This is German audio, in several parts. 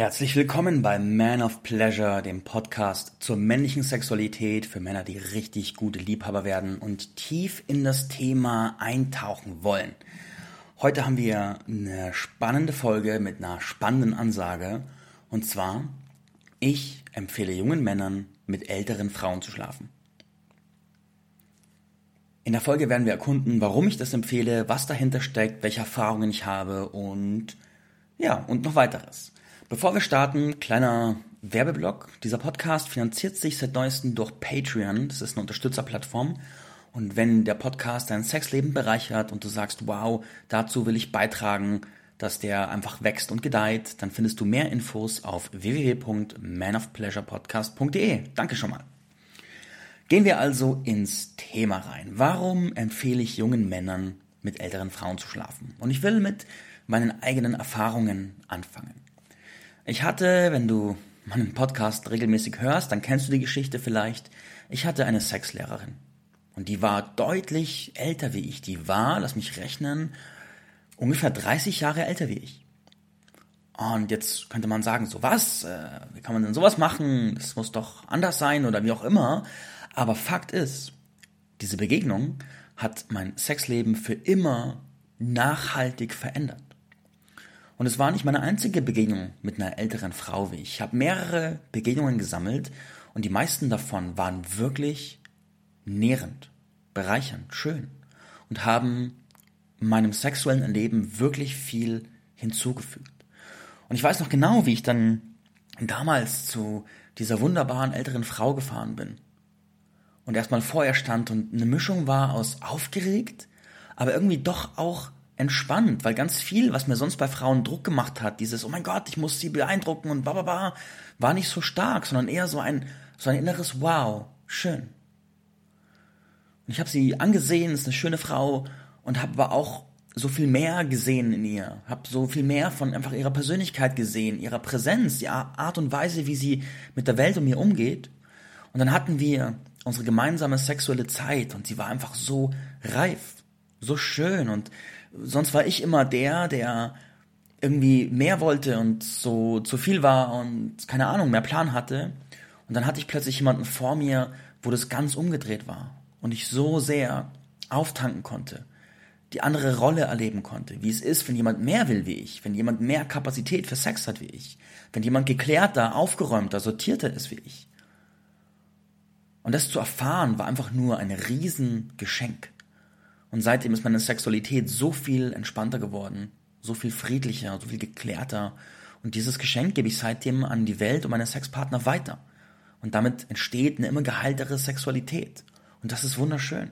Herzlich willkommen bei Man of Pleasure, dem Podcast zur männlichen Sexualität für Männer, die richtig gute Liebhaber werden und tief in das Thema eintauchen wollen. Heute haben wir eine spannende Folge mit einer spannenden Ansage und zwar, ich empfehle jungen Männern mit älteren Frauen zu schlafen. In der Folge werden wir erkunden, warum ich das empfehle, was dahinter steckt, welche Erfahrungen ich habe und ja, und noch weiteres. Bevor wir starten, kleiner Werbeblock. Dieser Podcast finanziert sich seit neuestem durch Patreon. Das ist eine Unterstützerplattform. Und wenn der Podcast dein Sexleben bereichert und du sagst, wow, dazu will ich beitragen, dass der einfach wächst und gedeiht, dann findest du mehr Infos auf www.manofpleasurepodcast.de. Danke schon mal. Gehen wir also ins Thema rein. Warum empfehle ich jungen Männern, mit älteren Frauen zu schlafen? Und ich will mit meinen eigenen Erfahrungen anfangen. Ich hatte, wenn du meinen Podcast regelmäßig hörst, dann kennst du die Geschichte vielleicht. Ich hatte eine Sexlehrerin. Und die war deutlich älter wie ich. Die war, lass mich rechnen, ungefähr 30 Jahre älter wie ich. Und jetzt könnte man sagen, so was, äh, wie kann man denn sowas machen? Das muss doch anders sein oder wie auch immer. Aber Fakt ist, diese Begegnung hat mein Sexleben für immer nachhaltig verändert. Und es war nicht meine einzige Begegnung mit einer älteren Frau wie ich. Ich habe mehrere Begegnungen gesammelt und die meisten davon waren wirklich nährend, bereichernd, schön und haben meinem sexuellen Erleben wirklich viel hinzugefügt. Und ich weiß noch genau, wie ich dann damals zu dieser wunderbaren älteren Frau gefahren bin und erstmal vor ihr stand und eine Mischung war aus aufgeregt, aber irgendwie doch auch entspannt, weil ganz viel, was mir sonst bei Frauen Druck gemacht hat, dieses, oh mein Gott, ich muss sie beeindrucken und bla war nicht so stark, sondern eher so ein, so ein inneres Wow, schön. Und ich habe sie angesehen, ist eine schöne Frau und habe aber auch so viel mehr gesehen in ihr, habe so viel mehr von einfach ihrer Persönlichkeit gesehen, ihrer Präsenz, die Art und Weise, wie sie mit der Welt um mir umgeht. Und dann hatten wir unsere gemeinsame sexuelle Zeit und sie war einfach so reif, so schön und sonst war ich immer der, der irgendwie mehr wollte und so zu viel war und keine Ahnung, mehr Plan hatte. Und dann hatte ich plötzlich jemanden vor mir, wo das ganz umgedreht war und ich so sehr auftanken konnte, die andere Rolle erleben konnte, wie es ist, wenn jemand mehr will wie ich, wenn jemand mehr Kapazität für Sex hat wie ich, wenn jemand geklärter, aufgeräumter, sortierter ist wie ich. Und das zu erfahren war einfach nur ein Riesengeschenk. Und seitdem ist meine Sexualität so viel entspannter geworden, so viel friedlicher, so viel geklärter. Und dieses Geschenk gebe ich seitdem an die Welt und meine Sexpartner weiter. Und damit entsteht eine immer geheiltere Sexualität. Und das ist wunderschön.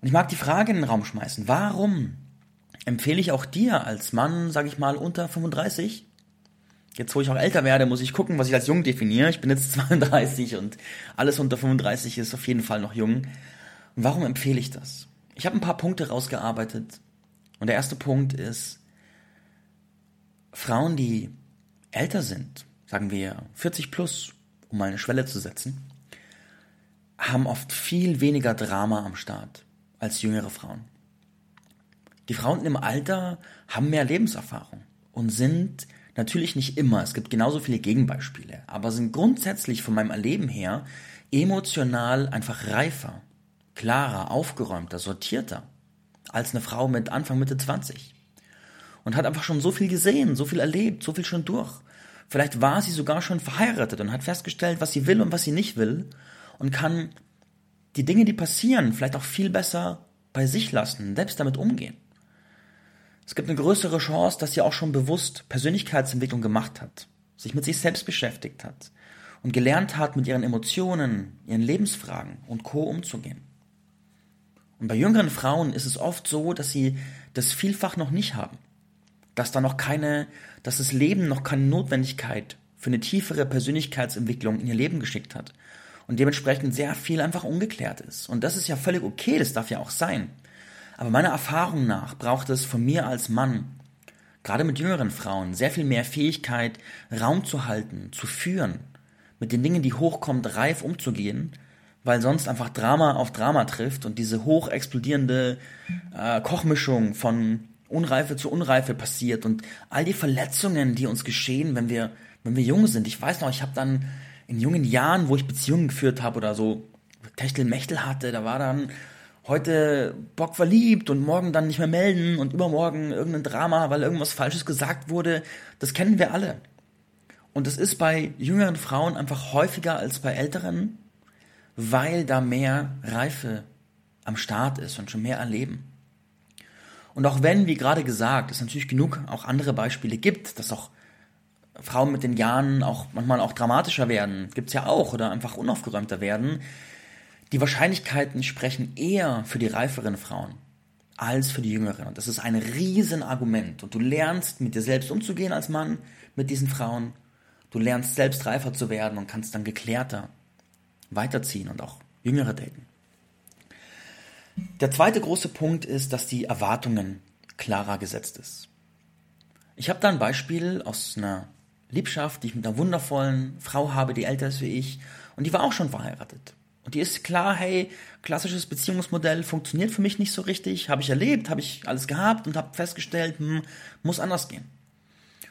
Und ich mag die Frage in den Raum schmeißen. Warum empfehle ich auch dir als Mann, sage ich mal, unter 35? Jetzt, wo ich auch älter werde, muss ich gucken, was ich als jung definiere. Ich bin jetzt 32 und alles unter 35 ist auf jeden Fall noch jung. Warum empfehle ich das? Ich habe ein paar Punkte rausgearbeitet. Und der erste Punkt ist, Frauen, die älter sind, sagen wir 40 plus, um mal eine Schwelle zu setzen, haben oft viel weniger Drama am Start als jüngere Frauen. Die Frauen im Alter haben mehr Lebenserfahrung und sind natürlich nicht immer, es gibt genauso viele Gegenbeispiele, aber sind grundsätzlich von meinem Erleben her emotional einfach reifer klarer, aufgeräumter, sortierter als eine Frau mit Anfang, Mitte 20. Und hat einfach schon so viel gesehen, so viel erlebt, so viel schon durch. Vielleicht war sie sogar schon verheiratet und hat festgestellt, was sie will und was sie nicht will und kann die Dinge, die passieren, vielleicht auch viel besser bei sich lassen, selbst damit umgehen. Es gibt eine größere Chance, dass sie auch schon bewusst Persönlichkeitsentwicklung gemacht hat, sich mit sich selbst beschäftigt hat und gelernt hat, mit ihren Emotionen, ihren Lebensfragen und Co. umzugehen. Und bei jüngeren Frauen ist es oft so, dass sie das vielfach noch nicht haben. Dass da noch keine, dass das Leben noch keine Notwendigkeit für eine tiefere Persönlichkeitsentwicklung in ihr Leben geschickt hat. Und dementsprechend sehr viel einfach ungeklärt ist. Und das ist ja völlig okay, das darf ja auch sein. Aber meiner Erfahrung nach braucht es von mir als Mann, gerade mit jüngeren Frauen, sehr viel mehr Fähigkeit, Raum zu halten, zu führen, mit den Dingen, die hochkommt, reif umzugehen weil sonst einfach Drama auf Drama trifft und diese hoch explodierende äh, Kochmischung von Unreife zu Unreife passiert und all die Verletzungen, die uns geschehen, wenn wir, wenn wir jung sind. Ich weiß noch, ich habe dann in jungen Jahren, wo ich Beziehungen geführt habe oder so Techtelmechtel hatte, da war dann heute Bock verliebt und morgen dann nicht mehr melden und übermorgen irgendein Drama, weil irgendwas Falsches gesagt wurde. Das kennen wir alle. Und es ist bei jüngeren Frauen einfach häufiger als bei älteren, weil da mehr Reife am Start ist und schon mehr erleben. Und auch wenn, wie gerade gesagt, es natürlich genug auch andere Beispiele gibt, dass auch Frauen mit den Jahren auch manchmal auch dramatischer werden, gibt's ja auch, oder einfach unaufgeräumter werden, die Wahrscheinlichkeiten sprechen eher für die reiferen Frauen als für die jüngeren. Und das ist ein Riesenargument. Und du lernst mit dir selbst umzugehen als Mann mit diesen Frauen. Du lernst selbst reifer zu werden und kannst dann geklärter weiterziehen und auch jüngere daten. Der zweite große Punkt ist, dass die Erwartungen klarer gesetzt ist. Ich habe da ein Beispiel aus einer Liebschaft, die ich mit einer wundervollen Frau habe, die älter ist wie ich, und die war auch schon verheiratet. Und die ist klar, hey, klassisches Beziehungsmodell funktioniert für mich nicht so richtig, habe ich erlebt, habe ich alles gehabt und habe festgestellt, hm, muss anders gehen.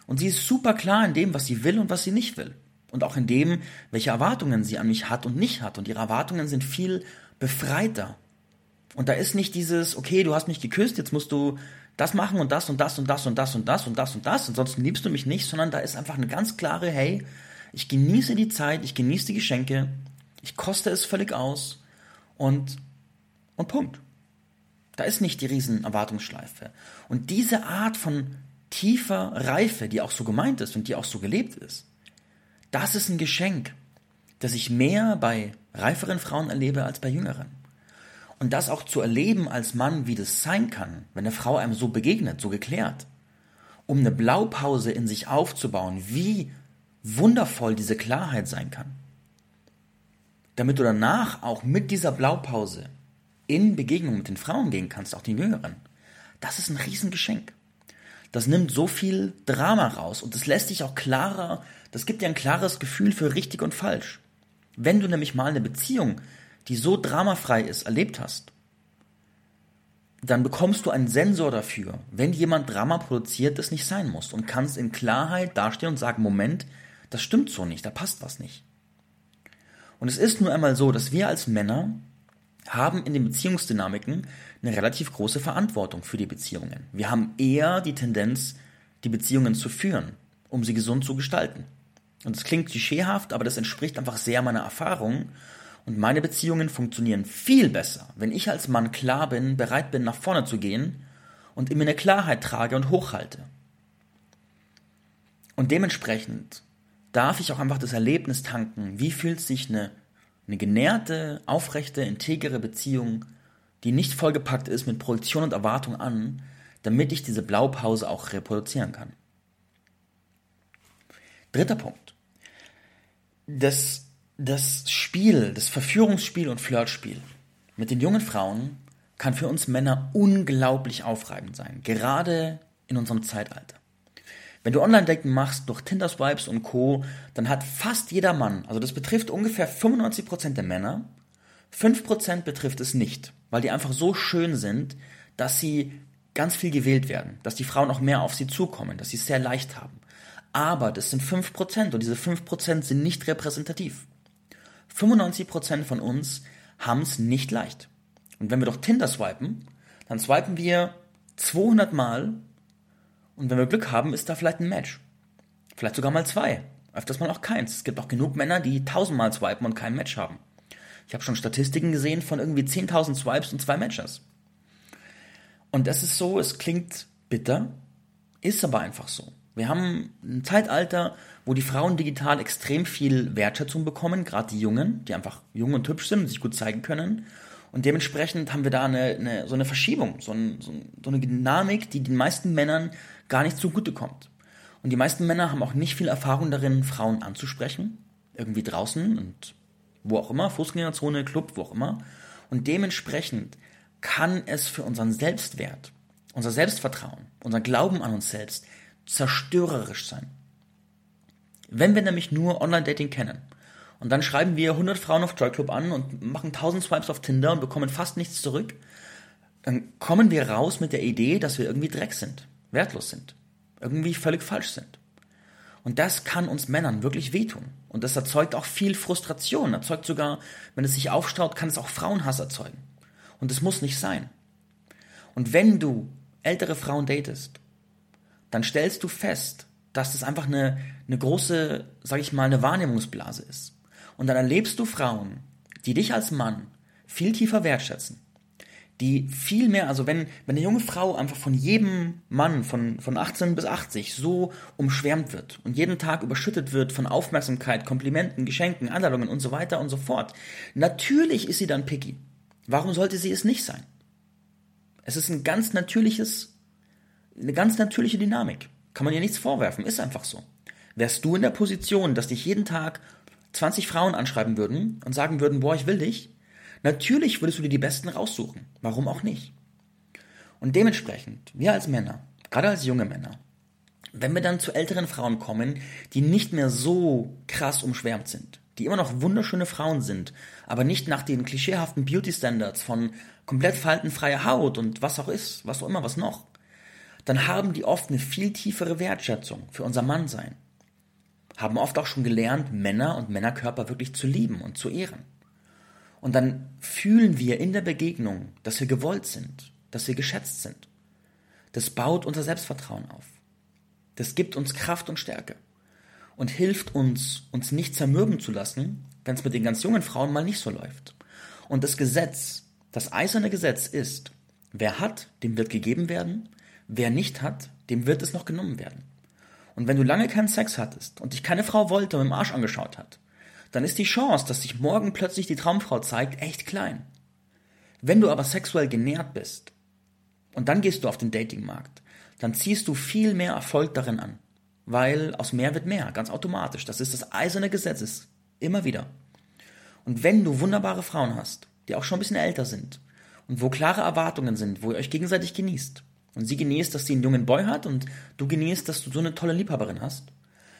Und sie ist super klar in dem, was sie will und was sie nicht will. Und auch in dem, welche Erwartungen sie an mich hat und nicht hat. Und ihre Erwartungen sind viel befreiter und da ist nicht dieses, okay, du hast mich geküsst, jetzt musst du das machen und das und das und das und das und das und das und das, ansonsten liebst du mich nicht, sondern da ist einfach eine ganz klare, hey, ich genieße die Zeit, ich genieße die Geschenke, ich koste es völlig aus und, und Punkt. Da ist nicht die riesen Erwartungsschleife. Und diese Art von tiefer Reife, die auch so gemeint ist und die auch so gelebt ist, das ist ein Geschenk, das ich mehr bei reiferen Frauen erlebe als bei jüngeren. Und das auch zu erleben als Mann, wie das sein kann, wenn eine Frau einem so begegnet, so geklärt, um eine Blaupause in sich aufzubauen, wie wundervoll diese Klarheit sein kann. Damit du danach auch mit dieser Blaupause in Begegnung mit den Frauen gehen kannst, auch den Jüngeren. Das ist ein Riesengeschenk. Das nimmt so viel Drama raus und das lässt dich auch klarer, das gibt dir ein klares Gefühl für richtig und falsch. Wenn du nämlich mal eine Beziehung die so dramafrei ist, erlebt hast, dann bekommst du einen Sensor dafür, wenn jemand Drama produziert, das nicht sein muss und kannst in Klarheit dastehen und sagen, Moment, das stimmt so nicht, da passt was nicht. Und es ist nur einmal so, dass wir als Männer haben in den Beziehungsdynamiken eine relativ große Verantwortung für die Beziehungen. Wir haben eher die Tendenz, die Beziehungen zu führen, um sie gesund zu gestalten. Und es klingt klischeehaft, aber das entspricht einfach sehr meiner Erfahrung und meine Beziehungen funktionieren viel besser, wenn ich als Mann klar bin, bereit bin, nach vorne zu gehen und in mir eine Klarheit trage und hochhalte. Und dementsprechend darf ich auch einfach das Erlebnis tanken, wie fühlt sich eine, eine genährte, aufrechte, integere Beziehung, die nicht vollgepackt ist mit Projektion und Erwartung an, damit ich diese Blaupause auch reproduzieren kann. Dritter Punkt. Das das Spiel, das Verführungsspiel und Flirtspiel mit den jungen Frauen kann für uns Männer unglaublich aufreibend sein, gerade in unserem Zeitalter. Wenn du Online-Dating machst durch Tinder Swipes und Co., dann hat fast jeder Mann, also das betrifft ungefähr 95% der Männer, 5% betrifft es nicht, weil die einfach so schön sind, dass sie ganz viel gewählt werden, dass die Frauen auch mehr auf sie zukommen, dass sie es sehr leicht haben. Aber das sind 5% und diese 5% sind nicht repräsentativ. 95% von uns haben es nicht leicht. Und wenn wir doch Tinder swipen, dann swipen wir 200 Mal und wenn wir Glück haben, ist da vielleicht ein Match. Vielleicht sogar mal zwei. Öfters mal auch keins. Es gibt auch genug Männer, die 1000 Mal swipen und kein Match haben. Ich habe schon Statistiken gesehen von irgendwie 10.000 Swipes und zwei Matches. Und das ist so, es klingt bitter, ist aber einfach so. Wir haben ein Zeitalter, wo die Frauen digital extrem viel Wertschätzung bekommen, gerade die Jungen, die einfach jung und hübsch sind und sich gut zeigen können. Und dementsprechend haben wir da eine, eine so eine Verschiebung, so, ein, so, eine Dynamik, die den meisten Männern gar nicht zugutekommt. Und die meisten Männer haben auch nicht viel Erfahrung darin, Frauen anzusprechen, irgendwie draußen und wo auch immer, Fußgängerzone, Club, wo auch immer. Und dementsprechend kann es für unseren Selbstwert, unser Selbstvertrauen, unser Glauben an uns selbst zerstörerisch sein. Wenn wir nämlich nur Online-Dating kennen und dann schreiben wir 100 Frauen auf Joy Club an und machen 1000 Swipes auf Tinder und bekommen fast nichts zurück, dann kommen wir raus mit der Idee, dass wir irgendwie Dreck sind, wertlos sind, irgendwie völlig falsch sind. Und das kann uns Männern wirklich wehtun. Und das erzeugt auch viel Frustration, erzeugt sogar, wenn es sich aufstaut, kann es auch Frauenhass erzeugen. Und das muss nicht sein. Und wenn du ältere Frauen datest, dann stellst du fest, dass das einfach eine, eine große, sag ich mal, eine Wahrnehmungsblase ist. Und dann erlebst du Frauen, die dich als Mann viel tiefer wertschätzen, die viel mehr, also wenn, wenn eine junge Frau einfach von jedem Mann von, von 18 bis 80 so umschwärmt wird und jeden Tag überschüttet wird von Aufmerksamkeit, Komplimenten, Geschenken, Einladungen und so weiter und so fort, natürlich ist sie dann picky. Warum sollte sie es nicht sein? Es ist ein ganz natürliches, eine ganz natürliche Dynamik. Kann man ihr nichts vorwerfen, ist einfach so. Wärst du in der Position, dass dich jeden Tag 20 Frauen anschreiben würden und sagen würden, boah, ich will dich, natürlich würdest du dir die Besten raussuchen. Warum auch nicht? Und dementsprechend, wir als Männer, gerade als junge Männer, wenn wir dann zu älteren Frauen kommen, die nicht mehr so krass umschwärmt sind, die immer noch wunderschöne Frauen sind, aber nicht nach den klischeehaften Beauty Standards von komplett faltenfreier Haut und was auch ist, was auch immer, was noch, dann haben die oft eine viel tiefere Wertschätzung für unser Mannsein. Haben oft auch schon gelernt, Männer und Männerkörper wirklich zu lieben und zu ehren. Und dann fühlen wir in der Begegnung, dass wir gewollt sind, dass wir geschätzt sind. Das baut unser Selbstvertrauen auf. Das gibt uns Kraft und Stärke und hilft uns, uns nicht zermürben zu lassen, wenn es mit den ganz jungen Frauen mal nicht so läuft. Und das Gesetz, das eiserne Gesetz ist, wer hat, dem wird gegeben werden, Wer nicht hat, dem wird es noch genommen werden. Und wenn du lange keinen Sex hattest und dich keine Frau wollte und im Arsch angeschaut hat, dann ist die Chance, dass sich morgen plötzlich die Traumfrau zeigt, echt klein. Wenn du aber sexuell genährt bist und dann gehst du auf den Datingmarkt, dann ziehst du viel mehr Erfolg darin an. Weil aus mehr wird mehr, ganz automatisch. Das ist das eiserne Gesetz, immer wieder. Und wenn du wunderbare Frauen hast, die auch schon ein bisschen älter sind und wo klare Erwartungen sind, wo ihr euch gegenseitig genießt, und sie genießt, dass sie einen jungen Boy hat und du genießt, dass du so eine tolle Liebhaberin hast,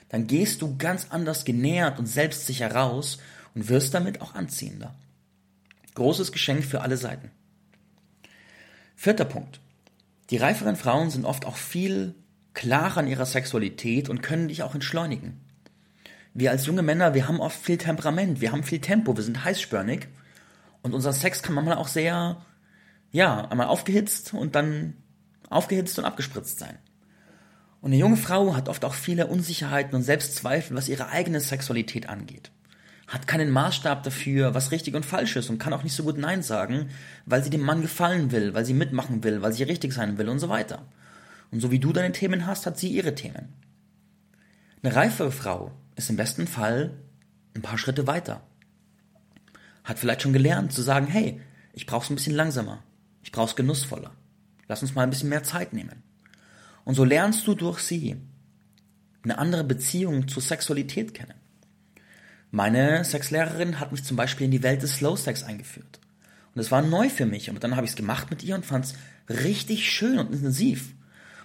dann gehst du ganz anders genährt und selbstsicher raus und wirst damit auch anziehender. Großes Geschenk für alle Seiten. Vierter Punkt. Die reiferen Frauen sind oft auch viel klarer in ihrer Sexualität und können dich auch entschleunigen. Wir als junge Männer, wir haben oft viel Temperament, wir haben viel Tempo, wir sind heißspörnig und unser Sex kann manchmal auch sehr, ja, einmal aufgehitzt und dann aufgehitzt und abgespritzt sein. Und eine junge Frau hat oft auch viele Unsicherheiten und Selbstzweifel, was ihre eigene Sexualität angeht. Hat keinen Maßstab dafür, was richtig und falsch ist und kann auch nicht so gut Nein sagen, weil sie dem Mann gefallen will, weil sie mitmachen will, weil sie richtig sein will und so weiter. Und so wie du deine Themen hast, hat sie ihre Themen. Eine reifere Frau ist im besten Fall ein paar Schritte weiter. Hat vielleicht schon gelernt zu sagen, hey, ich brauch's ein bisschen langsamer. Ich brauch's genussvoller. Lass uns mal ein bisschen mehr Zeit nehmen. Und so lernst du durch sie eine andere Beziehung zur Sexualität kennen. Meine Sexlehrerin hat mich zum Beispiel in die Welt des Slow Sex eingeführt. Und es war neu für mich. Und dann habe ich es gemacht mit ihr und fand es richtig schön und intensiv.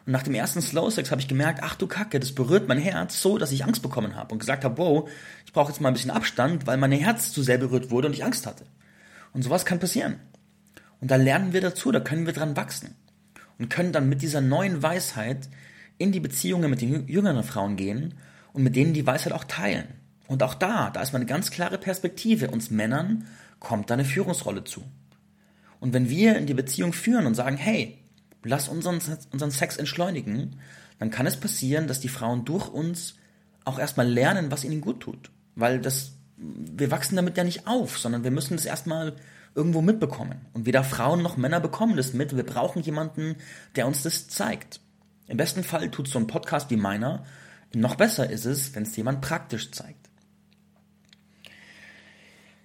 Und nach dem ersten Slow Sex habe ich gemerkt, ach du Kacke, das berührt mein Herz so, dass ich Angst bekommen habe und gesagt habe, wow, ich brauche jetzt mal ein bisschen Abstand, weil mein Herz zu sehr berührt wurde und ich Angst hatte. Und sowas kann passieren. Und da lernen wir dazu, da können wir dran wachsen und können dann mit dieser neuen Weisheit in die Beziehungen mit den jüngeren Frauen gehen und mit denen die Weisheit auch teilen. Und auch da, da ist eine ganz klare Perspektive. Uns Männern kommt da eine Führungsrolle zu. Und wenn wir in die Beziehung führen und sagen, hey, lass unseren, unseren Sex entschleunigen, dann kann es passieren, dass die Frauen durch uns auch erstmal lernen, was ihnen gut tut. Weil das, wir wachsen damit ja nicht auf, sondern wir müssen das erstmal irgendwo mitbekommen. Und weder Frauen noch Männer bekommen das mit. Wir brauchen jemanden, der uns das zeigt. Im besten Fall tut so ein Podcast wie meiner. Noch besser ist es, wenn es jemand praktisch zeigt.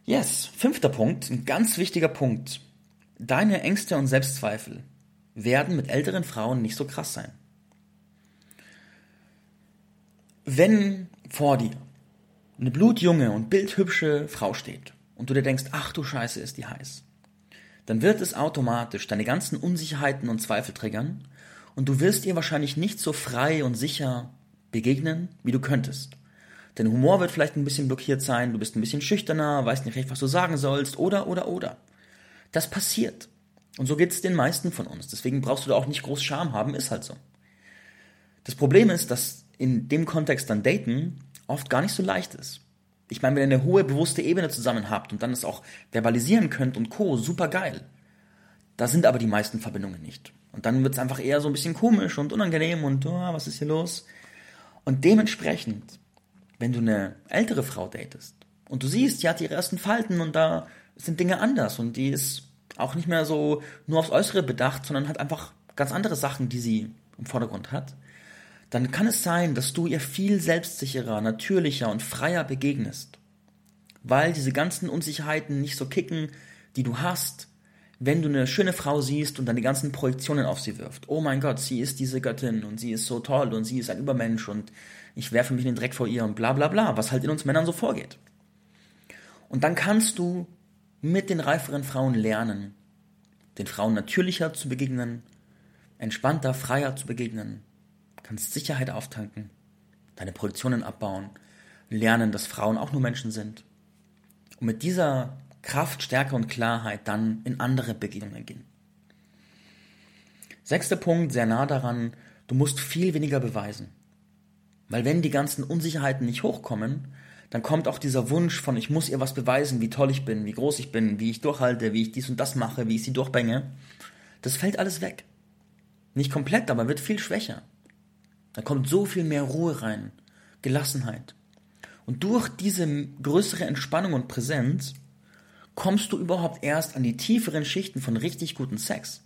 Yes, fünfter Punkt, ein ganz wichtiger Punkt. Deine Ängste und Selbstzweifel werden mit älteren Frauen nicht so krass sein. Wenn vor dir eine blutjunge und bildhübsche Frau steht und du dir denkst, ach du Scheiße, ist die heiß, dann wird es automatisch deine ganzen Unsicherheiten und Zweifel triggern und du wirst ihr wahrscheinlich nicht so frei und sicher begegnen, wie du könntest. Dein Humor wird vielleicht ein bisschen blockiert sein, du bist ein bisschen schüchterner, weißt nicht recht, was du sagen sollst, oder, oder, oder. Das passiert. Und so geht es den meisten von uns. Deswegen brauchst du da auch nicht groß Scham haben, ist halt so. Das Problem ist, dass in dem Kontext dann Daten oft gar nicht so leicht ist. Ich meine, wenn ihr eine hohe bewusste Ebene zusammen habt und dann es auch verbalisieren könnt und co, super geil. Da sind aber die meisten Verbindungen nicht. Und dann wird es einfach eher so ein bisschen komisch und unangenehm und oh, was ist hier los? Und dementsprechend, wenn du eine ältere Frau datest und du siehst, die hat ihre ersten Falten und da sind Dinge anders und die ist auch nicht mehr so nur aufs Äußere bedacht, sondern hat einfach ganz andere Sachen, die sie im Vordergrund hat, dann kann es sein, dass du ihr viel selbstsicherer, natürlicher und freier begegnest. Weil diese ganzen Unsicherheiten nicht so kicken, die du hast, wenn du eine schöne Frau siehst und dann die ganzen Projektionen auf sie wirft. Oh mein Gott, sie ist diese Göttin und sie ist so toll und sie ist ein Übermensch und ich werfe mich in den Dreck vor ihr und bla bla bla, was halt in uns Männern so vorgeht. Und dann kannst du mit den reiferen Frauen lernen, den Frauen natürlicher zu begegnen, entspannter, freier zu begegnen, kannst Sicherheit auftanken, deine Produktionen abbauen, lernen, dass Frauen auch nur Menschen sind. Und mit dieser Kraft, Stärke und Klarheit dann in andere Begegnungen gehen. Sechster Punkt, sehr nah daran, du musst viel weniger beweisen. Weil wenn die ganzen Unsicherheiten nicht hochkommen, dann kommt auch dieser Wunsch von, ich muss ihr was beweisen, wie toll ich bin, wie groß ich bin, wie ich durchhalte, wie ich dies und das mache, wie ich sie durchbänge. Das fällt alles weg. Nicht komplett, aber wird viel schwächer. Da kommt so viel mehr Ruhe rein, Gelassenheit. Und durch diese größere Entspannung und Präsenz kommst du überhaupt erst an die tieferen Schichten von richtig guten Sex.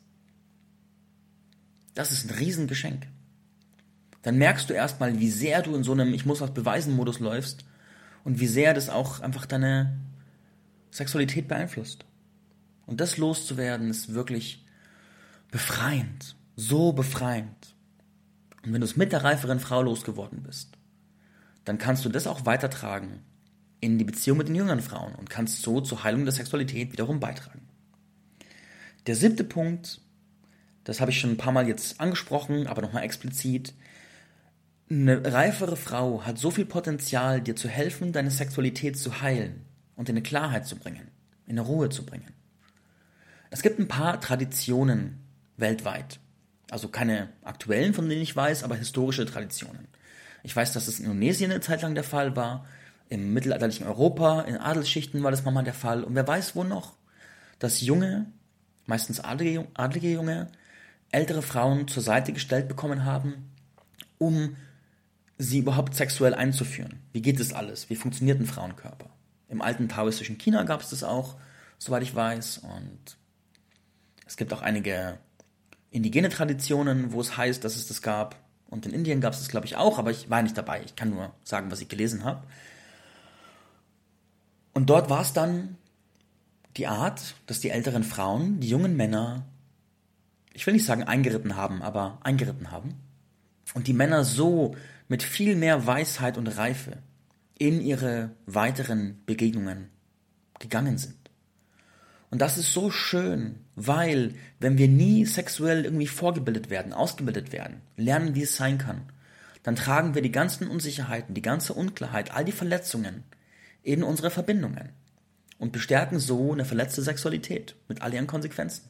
Das ist ein Riesengeschenk. Dann merkst du erstmal, wie sehr du in so einem Ich muss was beweisen Modus läufst und wie sehr das auch einfach deine Sexualität beeinflusst. Und das loszuwerden ist wirklich befreiend, so befreiend. Und wenn du es mit der reiferen Frau losgeworden bist, dann kannst du das auch weitertragen in die Beziehung mit den jüngeren Frauen und kannst so zur Heilung der Sexualität wiederum beitragen. Der siebte Punkt, das habe ich schon ein paar Mal jetzt angesprochen, aber nochmal explizit. Eine reifere Frau hat so viel Potenzial, dir zu helfen, deine Sexualität zu heilen und in eine Klarheit zu bringen, in eine Ruhe zu bringen. Es gibt ein paar Traditionen weltweit, also keine aktuellen, von denen ich weiß, aber historische Traditionen. Ich weiß, dass es in Indonesien eine Zeit lang der Fall war, im mittelalterlichen Europa, in Adelsschichten war das manchmal der Fall. Und wer weiß wo noch, dass junge, meistens adlige, adlige junge, ältere Frauen zur Seite gestellt bekommen haben, um sie überhaupt sexuell einzuführen. Wie geht das alles? Wie funktioniert ein Frauenkörper? Im alten taoistischen China gab es das auch, soweit ich weiß. Und es gibt auch einige indigene Traditionen, wo es heißt, dass es das gab. Und in Indien gab es das, glaube ich, auch, aber ich war nicht dabei. Ich kann nur sagen, was ich gelesen habe. Und dort war es dann die Art, dass die älteren Frauen die jungen Männer, ich will nicht sagen eingeritten haben, aber eingeritten haben. Und die Männer so mit viel mehr Weisheit und Reife in ihre weiteren Begegnungen gegangen sind. Und das ist so schön, weil wenn wir nie sexuell irgendwie vorgebildet werden, ausgebildet werden, lernen, wie es sein kann, dann tragen wir die ganzen Unsicherheiten, die ganze Unklarheit, all die Verletzungen in unsere Verbindungen und bestärken so eine verletzte Sexualität mit all ihren Konsequenzen.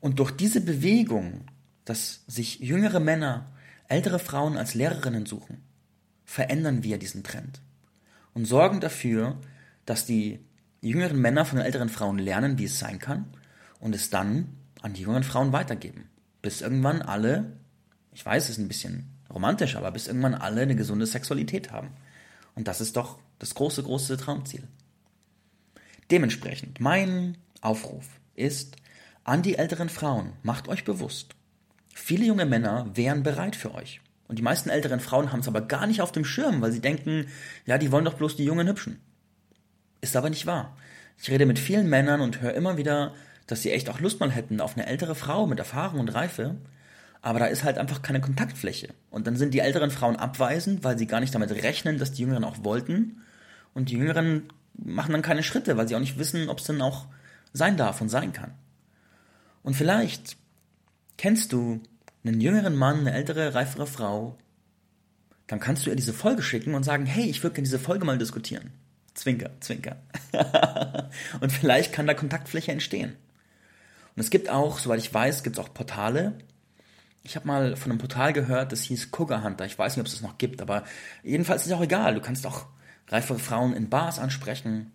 Und durch diese Bewegung, dass sich jüngere Männer ältere Frauen als Lehrerinnen suchen, verändern wir diesen Trend und sorgen dafür, dass die die jüngeren Männer von den älteren Frauen lernen, wie es sein kann und es dann an die jüngeren Frauen weitergeben. Bis irgendwann alle, ich weiß, es ist ein bisschen romantisch, aber bis irgendwann alle eine gesunde Sexualität haben. Und das ist doch das große, große Traumziel. Dementsprechend, mein Aufruf ist an die älteren Frauen, macht euch bewusst, viele junge Männer wären bereit für euch. Und die meisten älteren Frauen haben es aber gar nicht auf dem Schirm, weil sie denken, ja, die wollen doch bloß die jungen Hübschen. Ist aber nicht wahr. Ich rede mit vielen Männern und höre immer wieder, dass sie echt auch Lust mal hätten auf eine ältere Frau mit Erfahrung und Reife, aber da ist halt einfach keine Kontaktfläche. Und dann sind die älteren Frauen abweisend, weil sie gar nicht damit rechnen, dass die Jüngeren auch wollten. Und die Jüngeren machen dann keine Schritte, weil sie auch nicht wissen, ob es denn auch sein darf und sein kann. Und vielleicht kennst du einen jüngeren Mann, eine ältere, reifere Frau, dann kannst du ihr diese Folge schicken und sagen, hey, ich würde gerne diese Folge mal diskutieren. Zwinker, Zwinker. und vielleicht kann da Kontaktfläche entstehen. Und es gibt auch, soweit ich weiß, gibt es auch Portale. Ich habe mal von einem Portal gehört, das hieß Cougar Hunter. Ich weiß nicht, ob es das noch gibt, aber jedenfalls ist es auch egal. Du kannst auch reifere Frauen in Bars ansprechen,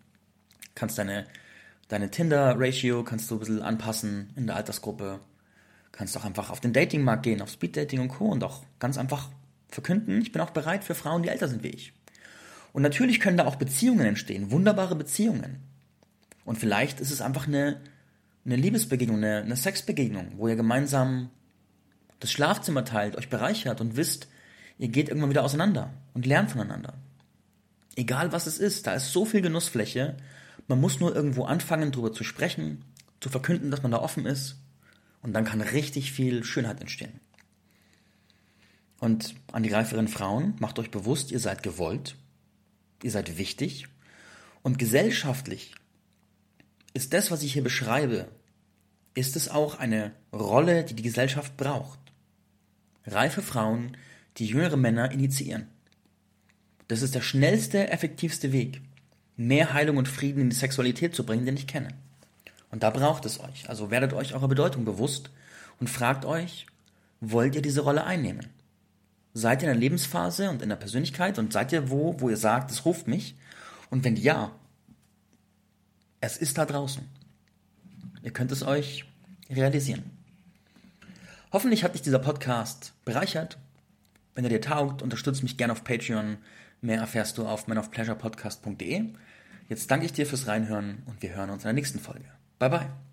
kannst deine, deine Tinder-Ratio kannst du ein bisschen anpassen in der Altersgruppe, kannst auch einfach auf den Datingmarkt gehen, auf Speeddating und Co. und auch ganz einfach verkünden, ich bin auch bereit für Frauen, die älter sind wie ich. Und natürlich können da auch Beziehungen entstehen, wunderbare Beziehungen. Und vielleicht ist es einfach eine, eine Liebesbegegnung, eine, eine Sexbegegnung, wo ihr gemeinsam das Schlafzimmer teilt, euch bereichert und wisst, ihr geht irgendwann wieder auseinander und lernt voneinander. Egal was es ist, da ist so viel Genussfläche, man muss nur irgendwo anfangen, darüber zu sprechen, zu verkünden, dass man da offen ist und dann kann richtig viel Schönheit entstehen. Und an die reiferen Frauen, macht euch bewusst, ihr seid gewollt, ihr seid wichtig und gesellschaftlich ist das, was ich hier beschreibe, ist es auch eine Rolle, die die Gesellschaft braucht. Reife Frauen, die jüngere Männer initiieren. Das ist der schnellste, effektivste Weg, mehr Heilung und Frieden in die Sexualität zu bringen, den ich kenne. Und da braucht es euch. Also werdet euch eurer Bedeutung bewusst und fragt euch, wollt ihr diese Rolle einnehmen? Seid ihr in der Lebensphase und in der Persönlichkeit und seid ihr wo, wo ihr sagt, es ruft mich? Und wenn ja, es ist da draußen. Ihr könnt es euch realisieren. Hoffentlich hat dich dieser Podcast bereichert. Wenn er dir taugt, unterstütze mich gerne auf Patreon. Mehr erfährst du auf manofpleasurepodcast.de. Jetzt danke ich dir fürs Reinhören und wir hören uns in der nächsten Folge. Bye bye.